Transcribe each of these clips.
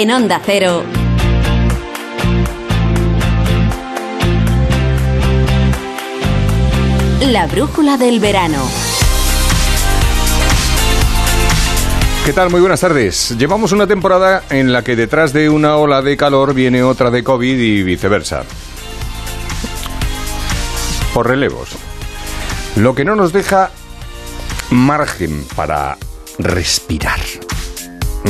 En Onda Cero. La brújula del verano. ¿Qué tal? Muy buenas tardes. Llevamos una temporada en la que detrás de una ola de calor viene otra de COVID y viceversa. Por relevos. Lo que no nos deja margen para respirar.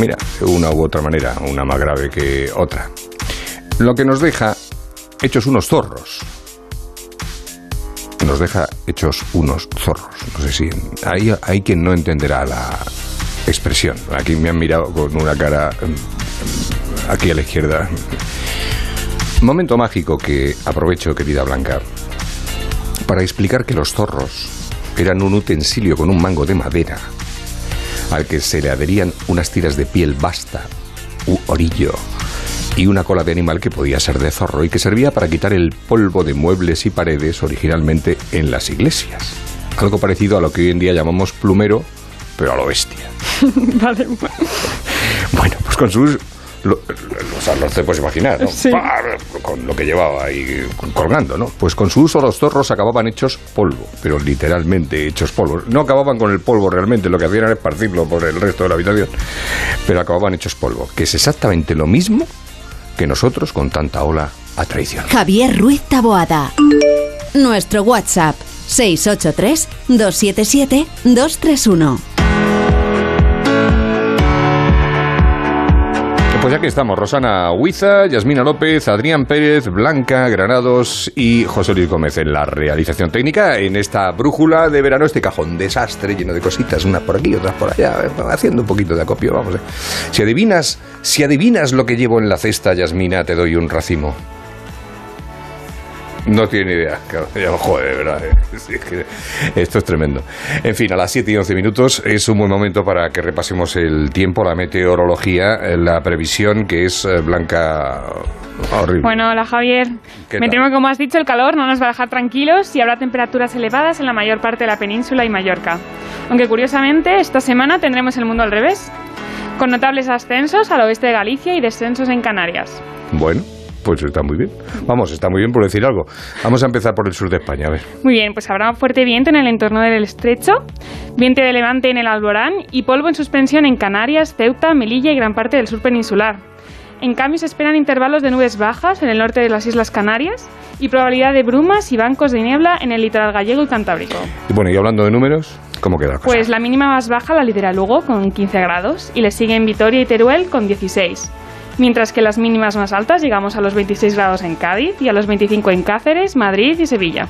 Mira, una u otra manera, una más grave que otra. Lo que nos deja hechos unos zorros. Nos deja hechos unos zorros. No sé si hay, hay quien no entenderá la expresión. Aquí me han mirado con una cara mm, aquí a la izquierda. Momento mágico que aprovecho, querida Blanca, para explicar que los zorros eran un utensilio con un mango de madera al que se le adherían unas tiras de piel basta u orillo y una cola de animal que podía ser de zorro y que servía para quitar el polvo de muebles y paredes originalmente en las iglesias. Algo parecido a lo que hoy en día llamamos plumero, pero a lo bestia. vale. Bueno, pues con sus... Lo, o sea, no te puedes imaginar, ¿no? Sí. Con lo que llevaba ahí colgando, ¿no? Pues con su uso los zorros acababan hechos polvo, pero literalmente hechos polvo. No acababan con el polvo realmente, lo que hacían era esparcirlo por el resto de la habitación, pero acababan hechos polvo, que es exactamente lo mismo que nosotros con tanta ola a traición. Javier Ruiz Taboada. Nuestro WhatsApp 683 277 231. Pues ya que estamos, Rosana Huiza, Yasmina López, Adrián Pérez, Blanca Granados y José Luis Gómez en la realización técnica en esta brújula de verano, este cajón desastre lleno de cositas, unas por aquí, otras por allá, eh, haciendo un poquito de acopio, vamos. eh. Si adivinas, si adivinas lo que llevo en la cesta, Yasmina, te doy un racimo. No tiene idea, joder, de verdad. esto es tremendo. En fin, a las 7 y 11 minutos es un buen momento para que repasemos el tiempo, la meteorología, eh, la previsión que es eh, blanca horrible. Bueno, hola Javier. ¿Qué Me temo que como has dicho, el calor no nos va a dejar tranquilos y habrá temperaturas elevadas en la mayor parte de la península y Mallorca. Aunque curiosamente, esta semana tendremos el mundo al revés, con notables ascensos al oeste de Galicia y descensos en Canarias. Bueno, pues está muy bien. Vamos, está muy bien por decir algo. Vamos a empezar por el sur de España, a ver. Muy bien, pues habrá fuerte viento en el entorno del estrecho, viento de levante en el Alborán y polvo en suspensión en Canarias, Ceuta, Melilla y gran parte del sur peninsular. En cambio, se esperan intervalos de nubes bajas en el norte de las Islas Canarias y probabilidad de brumas y bancos de niebla en el litoral gallego y cantábrico. Y bueno, y hablando de números, ¿cómo queda la cosa? Pues la mínima más baja la lidera Lugo con 15 grados y le siguen Vitoria y Teruel con 16. Mientras que las mínimas más altas llegamos a los 26 grados en Cádiz y a los 25 en Cáceres, Madrid y Sevilla.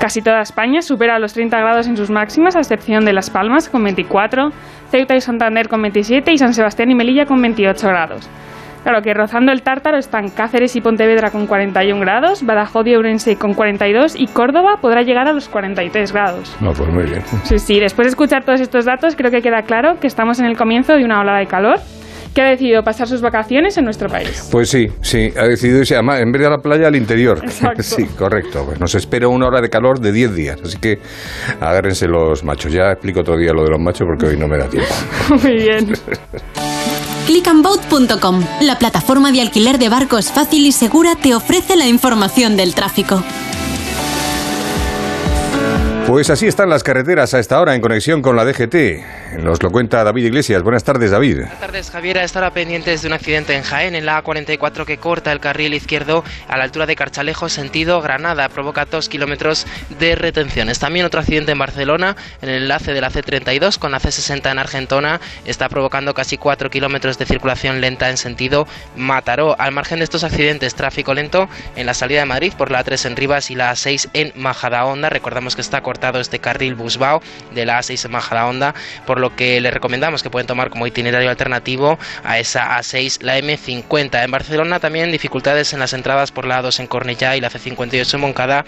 Casi toda España supera los 30 grados en sus máximas, a excepción de Las Palmas con 24, Ceuta y Santander con 27 y San Sebastián y Melilla con 28 grados. Claro que rozando el tártaro están Cáceres y Pontevedra con 41 grados, Badajoz y Ourense con 42 y Córdoba podrá llegar a los 43 grados. No, pues muy bien. Sí, sí, después de escuchar todos estos datos creo que queda claro que estamos en el comienzo de una ola de calor que ha decidido pasar sus vacaciones en nuestro país. Pues sí, sí, ha decidido irse además, en vez de a la playa al interior. Exacto. Sí, correcto. Pues nos espera una hora de calor de 10 días, así que agárrense los machos. Ya explico otro día lo de los machos porque hoy no me da tiempo. Muy bien. Clickandboat.com, la plataforma de alquiler de barcos fácil y segura, te ofrece la información del tráfico. Pues así están las carreteras a esta hora en conexión con la DGT. Nos lo cuenta David Iglesias. Buenas tardes, David. Buenas tardes, Javier. A esta hora pendientes de un accidente en Jaén, en la A44 que corta el carril izquierdo a la altura de Carchalejo, sentido Granada. Provoca dos kilómetros de retenciones. También otro accidente en Barcelona, en el enlace de la C32 con la C60 en Argentona. Está provocando casi cuatro kilómetros de circulación lenta en sentido Mataró. Al margen de estos accidentes, tráfico lento en la salida de Madrid por la A3 en Rivas y la A6 en Majadahonda. Recordamos que está cortado este carril Busbao de la A6 en Majadahonda, por lo que le recomendamos que pueden tomar como itinerario alternativo a esa A6 la M50. En Barcelona también dificultades en las entradas por la A2 en Cornellá y la C58 en Moncada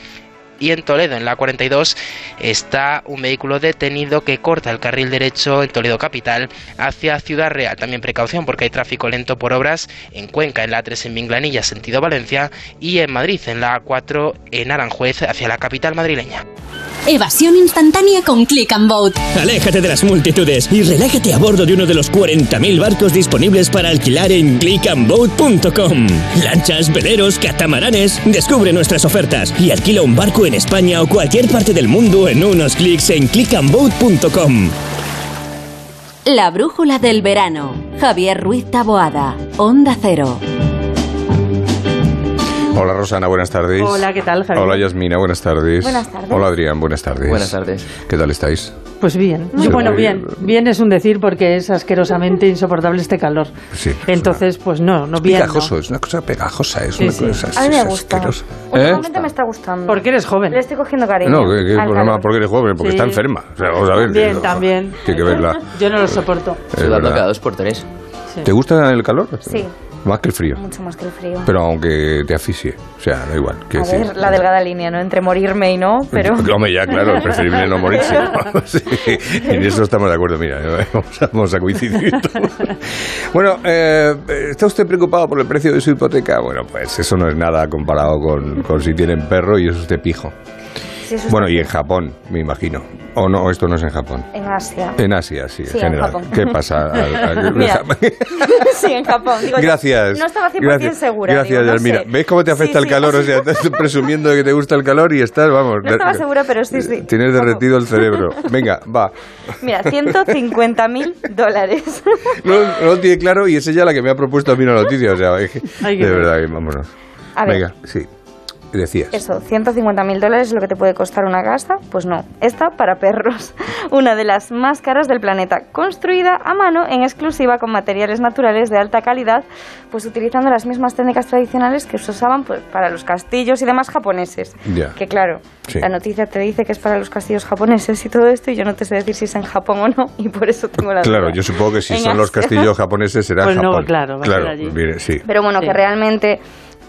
y en Toledo, en la 42, está un vehículo detenido que corta el carril derecho en Toledo Capital hacia Ciudad Real. También precaución porque hay tráfico lento por obras en Cuenca, en la 3 en Minglanilla, sentido Valencia, y en Madrid, en la 4 en Aranjuez, hacia la capital madrileña. Evasión instantánea con Click and Boat. Aléjate de las multitudes y relájate a bordo de uno de los 40.000 barcos disponibles para alquilar en clickandboat.com. Lanchas, veleros, catamaranes. Descubre nuestras ofertas y alquila un barco en España o cualquier parte del mundo en unos clics en clickandboat.com. La brújula del verano. Javier Ruiz Taboada. Onda Cero. Hola Rosana, buenas tardes. Hola, ¿qué tal, Javier? Hola Yasmina, buenas tardes. Buenas tardes. Hola Adrián, buenas tardes. Buenas tardes. ¿Qué tal estáis? Pues bien. Sí. Bueno, bien. Bien es un decir porque es asquerosamente insoportable este calor. Sí. Entonces, pues no, no Es bien. pegajoso, no. es una cosa pegajosa, es Sí, una sí. cosa A mí me es gusta. asquerosa. Últimamente me está gustando. Porque eres joven. Le estoy cogiendo cariño. No, ¿qué, qué problema? calor. Porque eres joven, porque Sí. está enferma. O sea, vamos a ver. También, que- también. Tiene que verla. Yo no lo soporto. Sudando cada dos por tres. ¿Te gusta el calor? Sí. Más que el frío. Mucho más que el frío. Pero aunque te asfixie. O sea, da igual. a decir. ver, la delgada línea, ¿no? Entre morirme y no, pero... Hombre, ya, claro, es preferible no morirse. Sí, en eso estamos de acuerdo, mira, vamos a, vamos a coincidir todos. Bueno, eh, ¿está usted preocupado por el precio de su hipoteca? Bueno, pues eso no es nada comparado con, con si tienen perro y es usted pijo. Eso Bueno, está y en Japón, me imagino. O no, esto no es en Japón. En Asia. En Asia, sí, Sí, en en general. Japón. ¿Qué pasa? Al- al- Mira. sí, en Japón. Digo, Gracias. no estaba 100% gracias, segura. Gracias, digo, no Yasmina. sé. ¿Ves cómo te afecta Sí, el sí. calor? O sea, estás presumiendo de que te gusta el calor y estás, vamos. No estaba segura, pero sí, sí. Tienes derretido el cerebro. Venga, va. Mira, 150 mil dólares. No, no lo tiene claro y es ella la que me ha propuesto a mí una noticia. O sea, es que- Ay, qué de verdad, que vámonos. A ver. Venga, sí. Decías. Eso, 150 mil dólares es lo que te puede costar una casa. Pues no, esta para perros. Una de las más caras del planeta. Construida a mano en exclusiva con materiales naturales de alta calidad, pues utilizando las mismas técnicas tradicionales que se usaban pues, para los castillos y demás japoneses. Ya. Que claro, Sí. la noticia te dice que es para los castillos japoneses y todo esto, y yo no te sé decir si es en Japón o no, y por eso tengo la Claro, duda. yo supongo que si En son los Asia. castillos japoneses será Pues no, Japón. claro, va a ser allí. mire, sí. Pero bueno, Sí. que realmente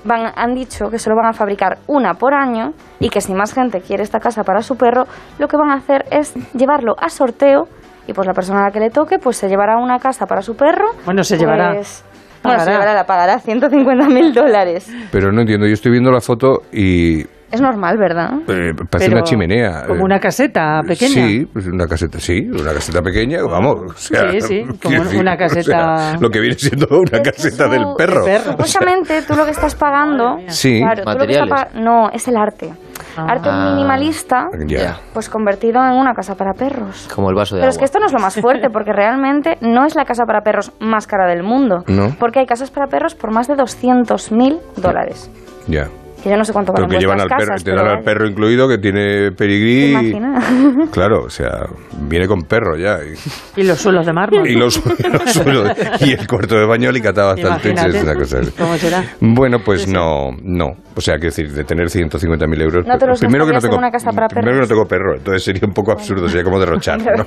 van, han dicho que solo van a fabricar una por año y que si más gente quiere esta casa para su perro, lo que van a hacer es llevarlo a sorteo y pues la persona a la que le toque pues se llevará una casa para su perro. Bueno, se llevará. pues, bueno, se Pagará. llevará, la pagará 150 mil dólares. Pero no entiendo, yo estoy viendo la foto y Es normal, ¿verdad? eh, parece Pero una chimenea. Como Eh, una caseta pequeña. Sí, pues una caseta, sí, una caseta pequeña, vamos. o sea, Sí, sí, como una o caseta- sea, lo que viene siendo una caseta su- del perro. perro. Supuestamente tú lo que estás pagando... Sí. Claro, tú lo que estás Materiales. pag- No, es el arte. Arte Ah. minimalista, Ya. pues convertido en una casa para perros. Como el vaso de Pero agua. es que esto no es lo más fuerte, porque realmente no es la casa para perros más cara del mundo. No. Porque hay casas para perros por más de 200 mil dólares. Ya. Que yo no sé cuánto Pero valen que llevan al perro, casas, pero dan al perro incluido que tiene ¿Te pedigrí. imaginas? Claro, o sea, viene con perro ya. Y, Y los suelos de mármol. y los, los suelos- y el cuarto de baño alicatado hasta el techo. Imagínate. Es una cosa. ¿Cómo será? Bueno, pues no, no. O sea, quiero decir, de tener 150.000 euros. No te los primero que no en tengo, una casa para primero que no perros. tengo perro, entonces sería un poco absurdo, sería como derrochar. ¿no?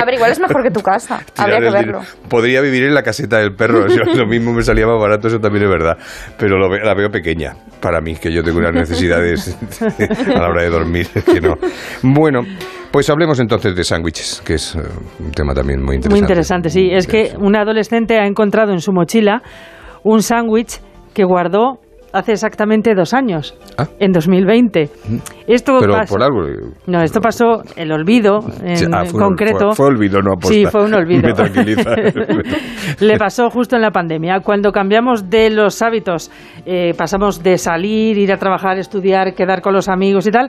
A ver, igual es mejor que tu casa. Habría que verlo. Podría vivir en la caseta del perro. o sea, lo mismo me salía más barato, eso también es verdad. Pero lo la veo pequeña para mí, que yo tengo unas necesidades a la hora de dormir. que no. Bueno, pues hablemos entonces de sándwiches, que es eh, un tema también muy interesante. Muy interesante, sí. Es que un adolescente ha encontrado en su mochila un sándwich que guardó hace exactamente dos años, Ah. en 2020. Esto Pero pasó- por algo. No, esto pasó el olvido en Ah, fue- concreto. Fue, fue olvido, no aposta. Sí, fue un olvido. Me tranquiliza. Le pasó justo en la pandemia. Cuando cambiamos de los hábitos, eh, pasamos de salir, ir a trabajar, estudiar, quedar con los amigos y tal,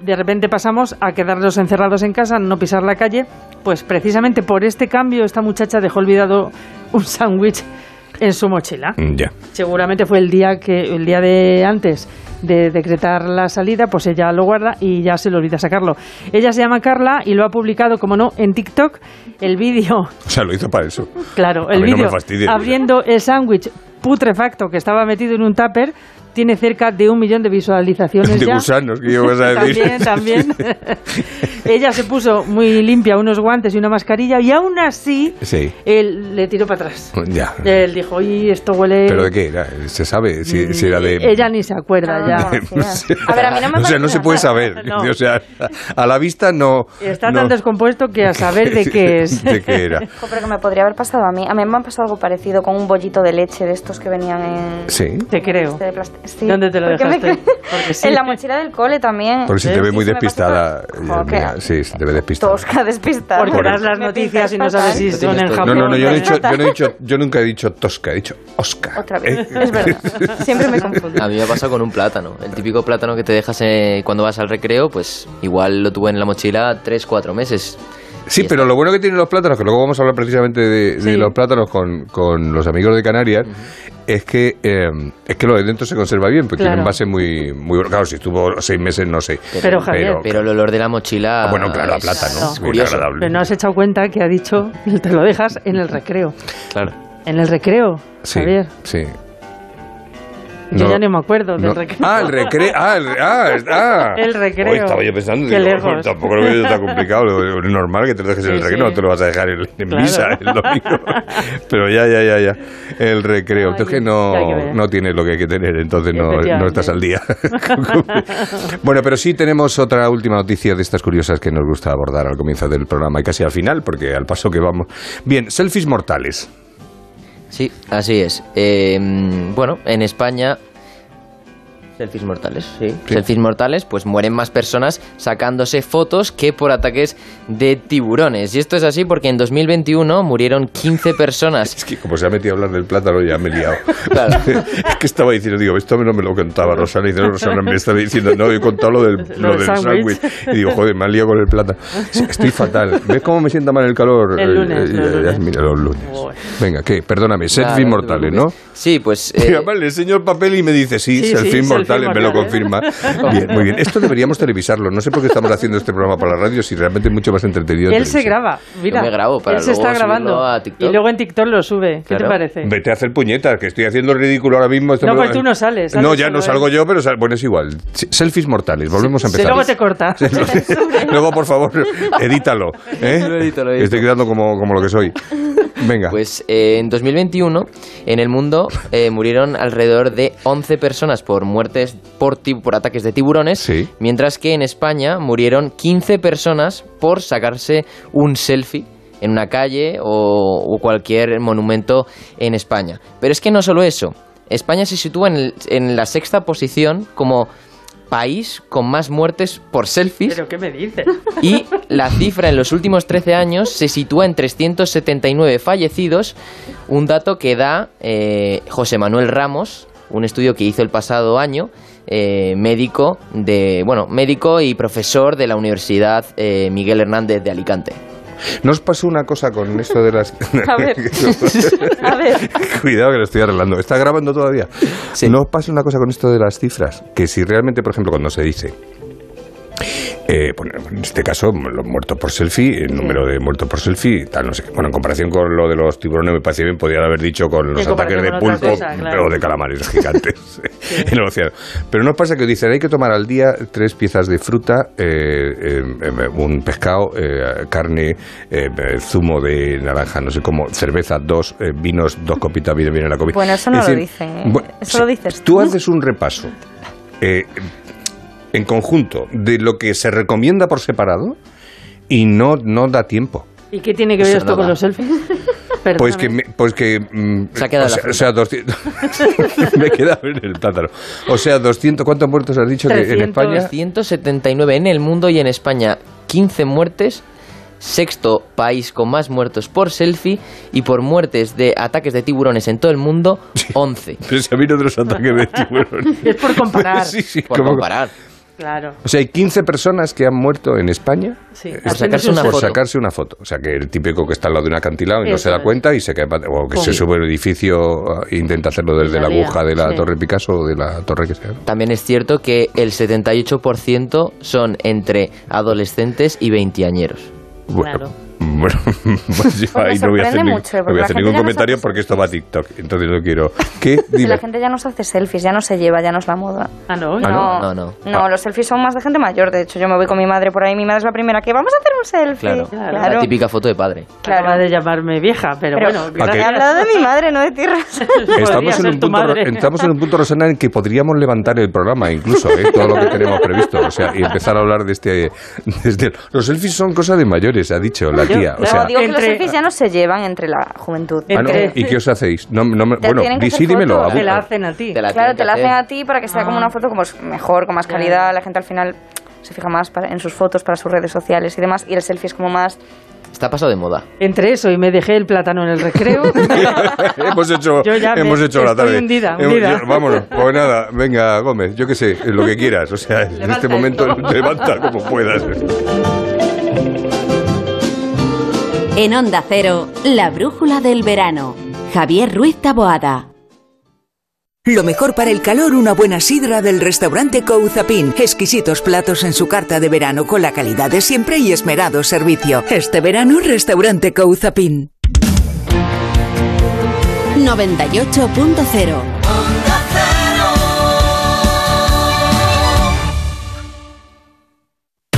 de repente pasamos a quedarnos encerrados en casa, no pisar la calle, pues precisamente por este cambio esta muchacha dejó olvidado un sándwich en su mochila. ya. Seguramente fue el día que el día de antes de decretar la salida, pues ella lo guarda y ya se le olvida sacarlo. Ella se llama Carla y lo ha publicado, como no, en TikTok. El vídeo, O sea, lo hizo para eso. claro, el no vídeo abriendo el sándwich putrefacto que estaba metido en un tupper tiene cerca de un millón de visualizaciones De ya. gusanos, que yo vas a decir. También, también. Ella se puso muy limpia unos guantes y una mascarilla y aún así Sí. él le tiró para atrás. Ya. Él dijo, oye, esto huele... ¿Pero de qué era? ¿Se sabe si, si era de...? Ella ni se acuerda Ah, ya. A ver, a mí no me o sea, no se puede saber. No. O sea, a la vista no... Está no- tan descompuesto que a saber de qué es. ¿De qué era? Pero que me podría haber pasado a mí. A mí me ha pasado algo parecido con un bollito de leche de estos que venían en... Sí. Te creo. este de plástico. Sí, ¿Dónde te lo ¿por me dejaste? Porque sí. En la mochila del cole también. Porque se te Sí, ve muy despistada. mira, sí, se te ve despistada. Tosca, despistada. Porque Por das las noticias y no sabes si son en Japón. No, no, no, yo, no he dicho, yo, no he dicho, yo nunca he dicho Tosca, he dicho Oscar. Otra vez, ¿eh? es verdad. Siempre me confundo. A mí me pasa con un plátano. El típico plátano que te dejas eh, cuando vas al recreo, pues igual lo tuve en la mochila 3-4 meses. Sí, pero lo bueno que tienen los plátanos, que luego vamos a hablar precisamente de, de Sí. los plátanos con, con los amigos de Canarias, es que eh, es que lo de dentro se conserva bien, porque Claro. tiene un base muy, muy... Claro, si estuvo seis meses, no sé. Pero, Javier, Pero el olor de la mochila. Ah, bueno, claro, a plátano. es muy curioso. agradable. Pero no has echado cuenta que ha dicho te lo dejas en el recreo. Claro. En el recreo, Sí, Javier. sí. Yo No, ya no me acuerdo del no. recreo. Ah, el recreo. Ah, el, ah, ah. El recreo. Hoy estaba yo pensando, Qué digo, lejos. tampoco lo veo tan complicado. Es normal que te lo dejes en el recreo, sí. no te lo vas a dejar en, en Claro. misa el domingo. Pero ya, ya, ya, ya. El recreo. Ay, Entonces no, que no tienes lo que hay que tener, entonces no, no estás al día. bueno, pero sí tenemos otra última noticia de estas curiosas que nos gusta abordar al comienzo del programa y casi al final, porque al paso que vamos. Bien, selfies mortales. Sí, así es. Eh, bueno, en España. Selfies mortales, sí. Sí. Selfies mortales, pues mueren más personas sacándose fotos que por ataques de tiburones. Y esto es así porque en 2021 murieron 15 personas. Es que como se ha metido a hablar del plátano ya me he liado. Claro. es que estaba diciendo, digo, esto no me lo contaba Rosana y dice, Rosana me está diciendo, no, he contado lo del, Lo del sándwich. Y digo, joder, me han liado con el plátano. Estoy fatal. ¿Ves cómo me sienta mal el calor? El Eh, lunes, eh, los ya, lunes. Mira, los lunes. Venga, ¿qué? Perdóname, selfies mortales, ¿no? Sí, pues. Y eh, además le enseño el papel y me dice, sí, Sí, sí, selfies selfies mortales, me lo mortales. confirma. Bien, muy bien. Esto deberíamos televisarlo. No sé por qué estamos haciendo este programa para la radio si realmente es mucho más entretenido. en Él se graba, mira. me grabo para Él se está luego grabando. a TikTok. Y luego en TikTok lo sube. ¿Qué te Claro. parece? Vete a hacer puñetas, que estoy haciendo el ridículo ahora mismo. Esto No, me- pues tú no sales, No, sales ya solo no él. salgo yo, pero sal- bueno, es igual. Selfies mortales, volvemos a empezar. Luego te corta. Luego, por favor, edítalo. ¿eh? Lo edito, lo edito. Estoy quedando como, como lo que soy. Venga. Pues eh, en 2021 en el mundo eh, murieron alrededor de 11 personas por muertes por, ataques de tiburones, Sí. mientras que en España murieron 15 personas por sacarse un selfie en una calle o, o cualquier monumento en España. Pero es que no solo eso, España se sitúa en, el- en la sexta posición como país con más muertes por selfies ¿Pero qué me dices? y la cifra en los últimos 13 años se sitúa en 379 fallecidos, un dato que da eh, José Manuel Ramos, un estudio que hizo el pasado año, eh, médico de bueno médico y profesor de la Universidad eh, Miguel Hernández de Alicante. ¿No os pasó una cosa con esto de las... A ver. A ver. Cuidado que lo estoy arreglando. ¿Está grabando todavía? Sí. ¿No os pasa una cosa con esto de las cifras? Que si realmente, por ejemplo, cuando se dice... eh, bueno, en este caso, los muertos por selfie, el número de muertos por selfie, tal, no sé. Bueno, en comparación con lo de los tiburones, me parece bien, podrían haber dicho con los ataques de pulpo cosa, claro. o de calamares gigantes en el océano. Pero no os pasa que dicen, hay que tomar al día tres piezas de fruta, eh, eh, eh, un pescado, eh, carne, eh, eh, zumo de naranja, no sé cómo, cerveza, dos, eh, vinos, dos copitas, viene bien en la comida. Bueno, eso no Es lo decir, dicen, bueno, Eso lo dices Tú tú. haces un repaso eh, en conjunto de lo que se recomienda por separado y no, no da tiempo. ¿Y qué tiene que ver Eso esto no con da. los selfies? Pues que, me- pues que mm, Se ha quedado o sea, la o sea, 200 me queda ver el plátano. O sea, 200, ¿cuántos muertos has dicho que en 300. España? 179 en el mundo y en España 15 muertes. Sexto país con más muertos por selfie y por muertes de ataques de tiburones en todo el mundo, 11. Pero si a mí no de los ataques de tiburón. Es por comparar. Sí, sí, Por como- comparar. Claro. O sea, hay 15 personas que han muerto en España Sí. eh, Por sacarse una por foto. sacarse una foto. O sea, que el típico que está al lado de un acantilado y no Eso se da es. cuenta y se cae o que se sube al edificio e intenta hacerlo desde la la aguja de la sí. Torre Picasso o de la torre que sea. También es cierto que el 78% son entre adolescentes y veinteañeros. Bueno, Claro. bueno, pues yo me ahí no voy a hacer, sorprende ni- mucho, no porque voy a la hacer gente ningún comentario porque esto va a TikTok. Entonces no quiero. ¿Qué? Si Dime. la gente ya no se hace selfies, ya no se lleva, ya no es la moda. Ah, no. Ah, no, no, no. no, los selfies son más de gente mayor. De hecho, yo me voy con mi madre por ahí. Mi madre es la primera que vamos a hacer un selfie. Claro, Claro. la típica foto de padre. Claro. Acaba de llamarme vieja, pero, Pero- bueno. ¿A qué? He hablado de mi madre, no de ti, Estamos en, un punto, estamos en un punto, Rosana, en que podríamos levantar el programa, incluso, ¿eh? todo lo que tenemos previsto. O sea, y empezar a hablar de este, de este- Los selfies son cosa de mayores, ha dicho la tía. O No, sea, digo que los entre- selfies ya no se llevan entre la juventud. ah, no, entre- ¿Y qué os hacéis? No, no me- bueno, sí, dímelo. Te la hacen a ti. Te la claro, te la hacen a ti para que sea como Ah. una foto como es mejor, con más calidad. La gente al final se fija más para- en sus fotos para sus redes sociales y demás. Y el selfie es como más... Está pasado de moda. Entre eso y me dejé el plátano en el recreo. hemos hecho, Yo ya me- hemos hecho la tarde. hundida, Hemos- hundida. yo- vámonos, pues nada, venga, Gómez, yo qué sé, lo que quieras. O sea, en Levanta este momento levanta como puedas. En Onda Cero, la brújula del verano. Javier Ruiz Taboada. Lo mejor para el calor, una buena sidra del restaurante Couzapin. Exquisitos platos en su carta de verano con la calidad de siempre y esmerado servicio. Este verano, restaurante Couzapin. 98.0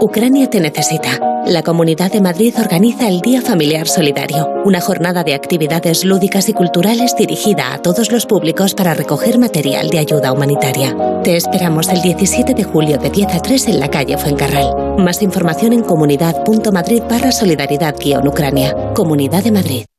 Ucrania te necesita. La Comunidad de Madrid organiza el Día Familiar Solidario, una jornada de actividades lúdicas y culturales dirigida a todos los públicos para recoger material de ayuda humanitaria. Te esperamos el 17 de julio de 10 a 3 en la calle Fuencarral. Más información en comunidad.madrid barra solidaridad-ucrania. Comunidad de Madrid.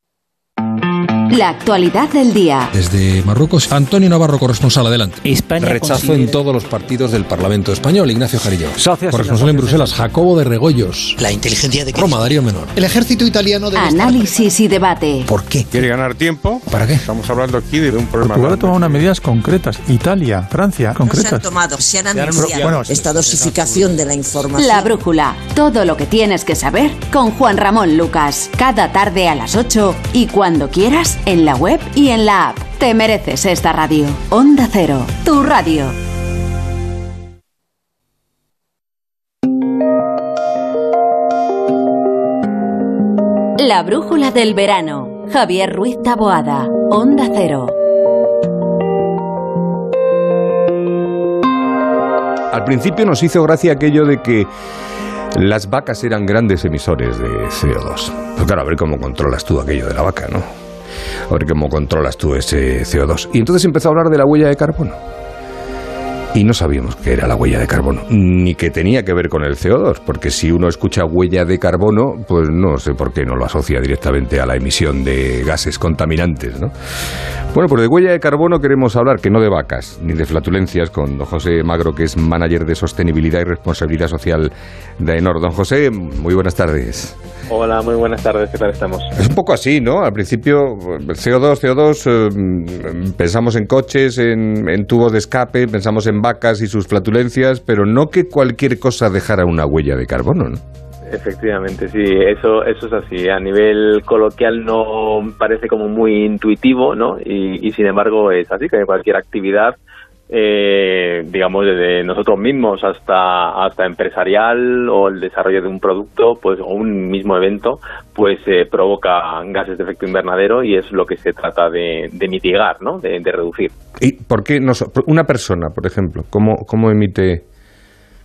La actualidad del día. Desde Marruecos, Antonio Navarro, corresponsal, adelante. Rechazo considera- en todos los partidos del Parlamento español. Ignacio Jarillo. Socios corresponsal en Bruselas, Jacobo de Regoyos. La inteligencia de Roma, Darío Menor. El ejército italiano estar Análisis y debate. ¿Por qué? ¿Quiere ganar tiempo? ¿Para qué? Estamos hablando aquí de un problema. Portugal ha tomado unas medidas concretas. Italia, Francia, No se han concretas. tomado, se han anunciado bueno, esta dosificación de la información. La brújula. Todo lo que tienes que saber con Juan Ramón Lucas. Cada tarde a las 8 y cuando quieras en la web y en la app. Te mereces esta radio. Onda Cero, tu radio. La brújula del verano. Javier Ruiz Taboada. Onda Cero. Al principio nos hizo gracia aquello de que las vacas eran grandes emisores de CO2. Pues claro, a ver cómo controlas tú aquello de la vaca, ¿no? A ver cómo controlas tú ese CO2. Y entonces empezó a hablar de la huella de carbono. Y no sabíamos qué era la huella de carbono, ni que tenía que ver con el CO2, porque si uno escucha huella de carbono, pues no sé por qué no lo asocia directamente a la emisión de gases contaminantes, ¿no? Bueno, pues de huella de carbono queremos hablar, que no de vacas, ni de flatulencias, con don José Magro, que es manager de sostenibilidad y responsabilidad social de AENOR. Don José, muy buenas tardes. Hola, muy buenas tardes, ¿qué tal estamos? Es un poco así, ¿no? Al principio, CO2, CO2, eh, pensamos en coches, en, en tubos de escape, pensamos en vacas y sus flatulencias, pero no que cualquier cosa dejara una huella de carbono, ¿no? Efectivamente, sí, eso, eso es así. A nivel coloquial no parece como muy intuitivo, ¿no? Y, y sin embargo es así, que cualquier actividad eh, digamos, desde nosotros mismos hasta, hasta empresarial o el desarrollo de un producto, pues, o un mismo evento, pues eh, provoca gases de efecto invernadero y es lo que se trata de, mitigar, ¿no? De, reducir. ¿Y por qué no, una persona, por ejemplo, cómo, cómo emite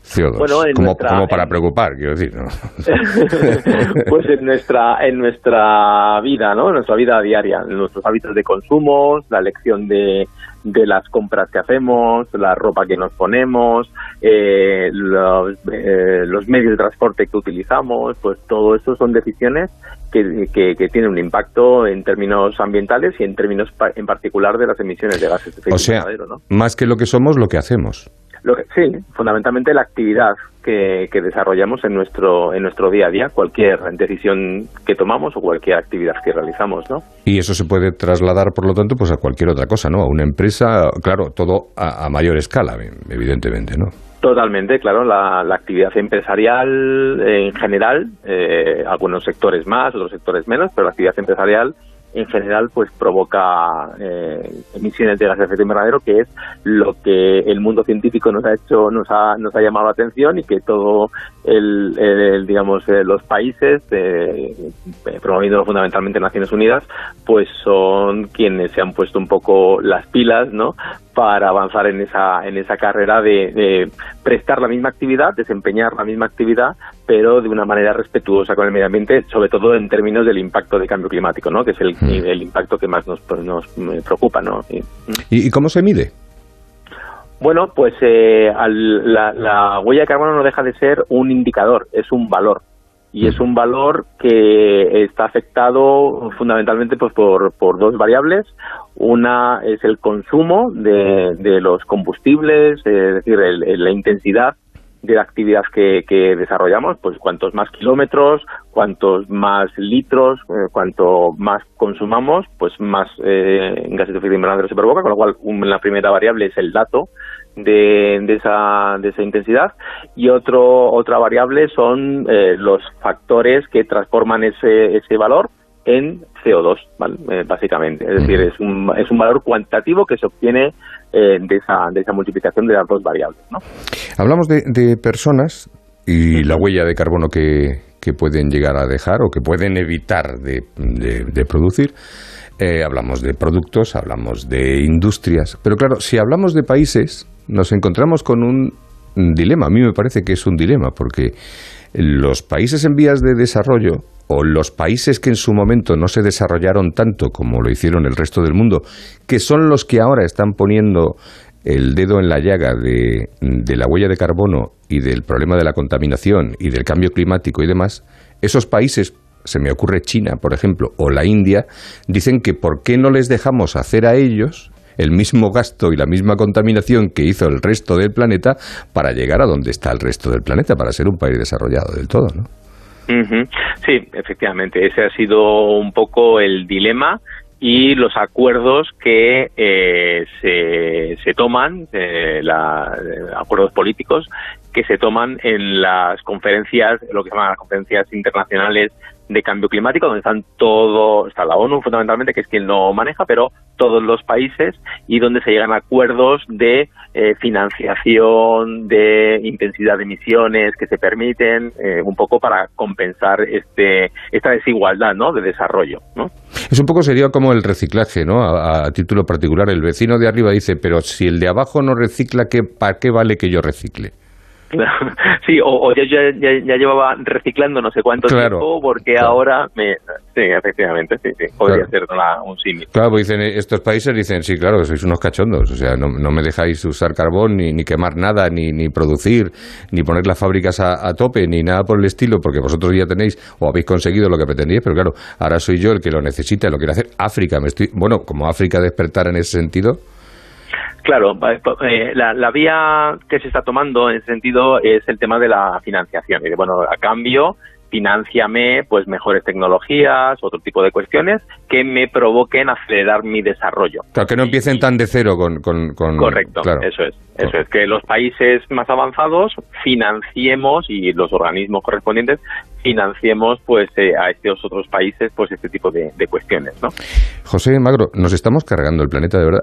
CO2? como, como, para preocupar, quiero decir, ¿no? pues en nuestra, en nuestra vida, ¿no? En nuestra vida diaria, en nuestros hábitos de consumo, la elección de, de las compras que hacemos, la ropa que nos ponemos, eh, los, eh, los, medios de transporte que utilizamos, pues todo eso son decisiones que, que, tienen un impacto en términos ambientales y en términos en particular de las emisiones de gases de efecto o sea, ¿no? Más que lo que somos, lo que hacemos. Lo que, sí, fundamentalmente la actividad que, que, desarrollamos en nuestro, en nuestro día a día, cualquier decisión que tomamos o cualquier actividad que realizamos, ¿no? Y eso se puede trasladar, por lo tanto, pues a cualquier otra cosa, ¿no? A una empresa, claro, todo a, mayor escala, evidentemente, ¿no? Totalmente, claro, la, actividad empresarial en general, eh, algunos sectores más, otros sectores menos, pero la actividad empresarial en general pues provoca eh, emisiones de gases de efecto invernadero que es lo que el mundo científico nos ha hecho nos ha nos ha llamado la atención y que todo el, digamos eh, los países eh, promoviendo fundamentalmente Naciones Unidas pues son quienes se han puesto un poco las pilas no para avanzar en esa en esa carrera de, prestar la misma actividad desempeñar la misma actividad pero de una manera respetuosa con el medio ambiente sobre todo en términos del impacto de cambio climático no que es el, mm. el impacto que más nos, nos preocupa no ¿Y cómo se mide bueno, pues eh, la, huella de carbono no deja de ser un indicador, es un valor. Y es un valor que está afectado fundamentalmente pues, por, por dos variables. Una es el consumo de, de los combustibles, es decir, la intensidad de la actividad que, desarrollamos, pues cuantos más kilómetros, cuantos más litros, eh, cuanto más consumamos, pues más eh, gases de efecto invernadero se provoca, con lo cual la primera variable es el dato de, de, esa, de esa intensidad. Y otro, otra variable son eh, los factores que transforman ese, ese valor en CO2, eh, básicamente. Es decir, es un, es un valor cuantitativo que se obtiene eh, de, esa, de esa multiplicación de las dos variables. ¿no? Hablamos de, de personas y la huella de carbono que, que, pueden llegar a dejar o que pueden evitar de, de, producir. Eh, hablamos de productos, hablamos de industrias, pero claro, si hablamos de países, nos encontramos con un dilema. A mí me parece que es un dilema, porque los países en vías de desarrollo o los países que en su momento no se desarrollaron tanto como lo hicieron el resto del mundo, que son los que ahora están poniendo el dedo en la llaga de, la huella de carbono y del problema de la contaminación y del cambio climático y demás, esos países, se me ocurre China, por ejemplo, o la India, dicen que por qué no les dejamos hacer a ellos el mismo gasto y la misma contaminación que hizo el resto del planeta para llegar a donde está el resto del planeta, para ser un país desarrollado del todo, ¿no? Sí, efectivamente, ese ha sido un poco el dilema y los acuerdos que eh, se, se, toman, eh, la, acuerdos políticos que se toman en las conferencias, lo que se llaman las conferencias internacionales de cambio climático, donde están todo, está la ONU fundamentalmente, que es quien lo maneja, pero todos los países y donde se llegan acuerdos de eh, financiación, de intensidad de emisiones que se permiten, eh, un poco para compensar este esta desigualdad ¿no? de desarrollo. ¿no? Es un poco sería como el reciclaje, ¿no? A, título particular, el vecino de arriba dice, pero si el de abajo no recicla, ¿qué, ¿para qué vale que yo recicle? Sí, o, ya, ya, llevaba reciclando no sé cuánto tiempo porque ahora me... Sí, efectivamente, sí, sí, podría ser un símil. Claro, pues dicen, estos países dicen, sí, claro, sois unos cachondos, o sea, no, no me dejáis usar carbón, ni, ni quemar nada, ni, ni producir, ni poner las fábricas a, tope, ni nada por el estilo, porque vosotros ya tenéis o habéis conseguido lo que pretendíais, pero claro, ahora soy yo el que lo necesita, lo quiere hacer. África, me estoy... Bueno, como África despertar en ese sentido... Claro, eh, la, vía que se está tomando en ese sentido es el tema de la financiación. Y de, bueno, a cambio, financiame pues mejores tecnologías, otro tipo de cuestiones que me provoquen acelerar mi desarrollo. Claro, que no empiecen tan de cero con... Correcto, eso es. Eso es, que los países más avanzados financiemos y los organismos correspondientes financiemos pues eh, a estos otros países pues este tipo de, de cuestiones, ¿no? José Magro, nos estamos cargando el planeta de verdad.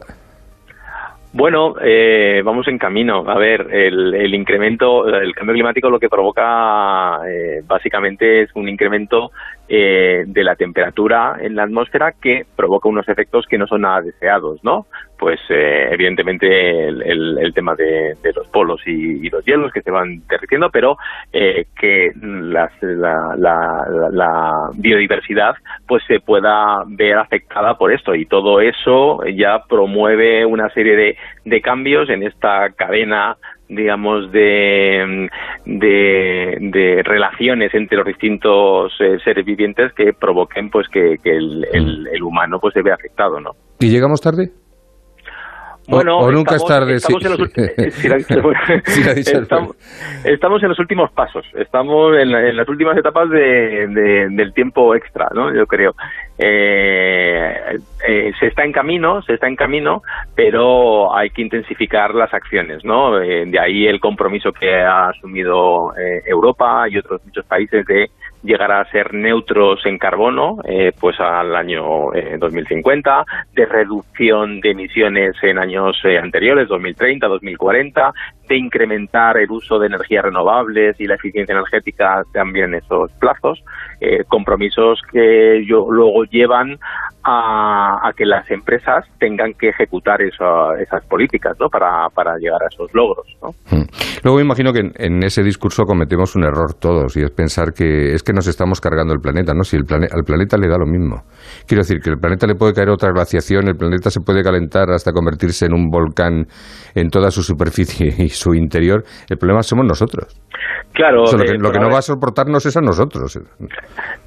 Bueno, eh, vamos en camino. A ver, el, el, incremento, el cambio climático lo que provoca eh, básicamente es un incremento eh, de la temperatura en la atmósfera que provoca unos efectos que no son nada deseados, ¿no? Pues eh, evidentemente el, el, tema de, los polos y, los hielos que se van derritiendo, pero eh, que las, la, la, la, biodiversidad pues se pueda ver afectada por esto y todo eso ya promueve una serie de, de cambios en esta cadena digamos de, de, relaciones entre los distintos eh, seres vivientes que provoquen pues que, que el, el, el, humano pues se vea afectado no y llegamos tarde bueno, o, o nunca estamos, es tarde. Estamos, en los, últimos pasos. Estamos en, en las últimas etapas de, de, del tiempo extra, ¿no? Yo creo. Eh, eh, se está en camino, se está en camino, pero hay que intensificar las acciones, ¿no? Eh, de ahí el compromiso que ha asumido eh, Europa y otros muchos países de llegar a ser neutros en carbono eh, pues al año eh, 2050, de reducción de emisiones en años eh, anteriores, 2030, 2040, incrementar el uso de energías renovables y la eficiencia energética también en esos plazos, eh, compromisos que yo, luego llevan a, que las empresas tengan que ejecutar esa, esas políticas ¿no? para, para llegar a esos logros. ¿no? Luego imagino que en, en, ese discurso cometemos un error todos y es pensar que es que nos estamos cargando el planeta, ¿no? Si el plane al planeta le da lo mismo. Quiero decir que el planeta le puede caer otra glaciación, el planeta se puede calentar hasta convertirse en un volcán en toda su superficie y su interior. El problema somos nosotros. Claro. O sea, lo, que, eh, lo que, no va a soportarnos es a nosotros.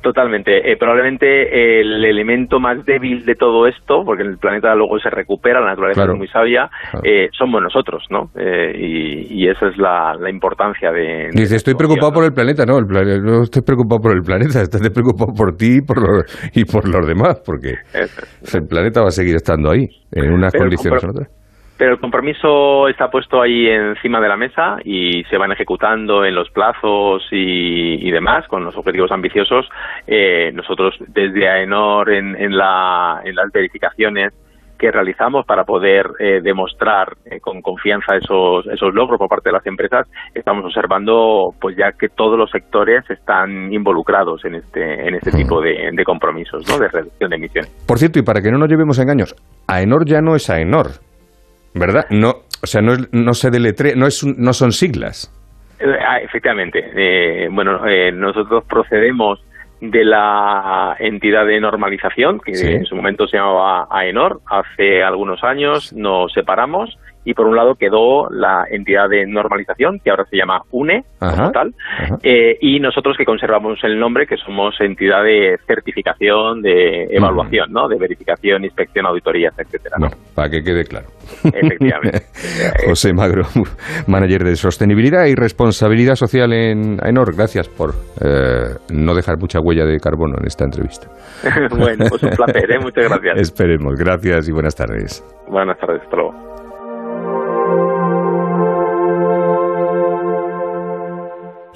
Totalmente. Eh, probablemente el elemento más débil de todo esto, porque el planeta luego se recupera, la naturaleza claro. es muy sabia, claro. eh, somos nosotros, ¿no? Eh, y, y, esa es la, la importancia de... de Dice, estoy preocupado por el planeta, no, el planeta, no estoy preocupado por el planeta, estoy preocupado por ti y por, lo, y por los demás, porque el planeta va a seguir estando ahí, en unas Pero condiciones u otras. Pero el compromiso está puesto ahí encima de la mesa y se van ejecutando en los plazos y, y demás, con los objetivos ambiciosos. Eh, nosotros desde AENOR en, en, la, en las verificaciones que realizamos para poder eh, demostrar eh, con confianza esos, esos logros por parte de las empresas, estamos observando pues ya que todos los sectores están involucrados en este, en este tipo de, de compromisos ¿no? de reducción de emisiones. Por cierto, y para que no nos llevemos engaños, AENOR ya no es AENOR. ¿Verdad? No, o sea, no, no se deletre, no, es, no son siglas. Eh, efectivamente. Eh, bueno, eh, nosotros procedemos de la entidad de normalización, que sí. en su momento se llamaba AENOR, hace algunos años nos separamos y por un lado quedó la entidad de normalización, que ahora se llama UNE, ajá, como tal, eh, y nosotros que conservamos el nombre, que somos entidad de certificación, de evaluación, ¿no? De verificación, inspección, auditorías, etcétera. ¿no? para que quede claro. Efectivamente. José Magro, manager de sostenibilidad y responsabilidad social en AENOR, gracias por eh, no dejar mucha huella de carbono en esta entrevista. bueno, pues un placer, ¿eh? muchas gracias. Esperemos, gracias y buenas tardes. Buenas tardes, hasta luego.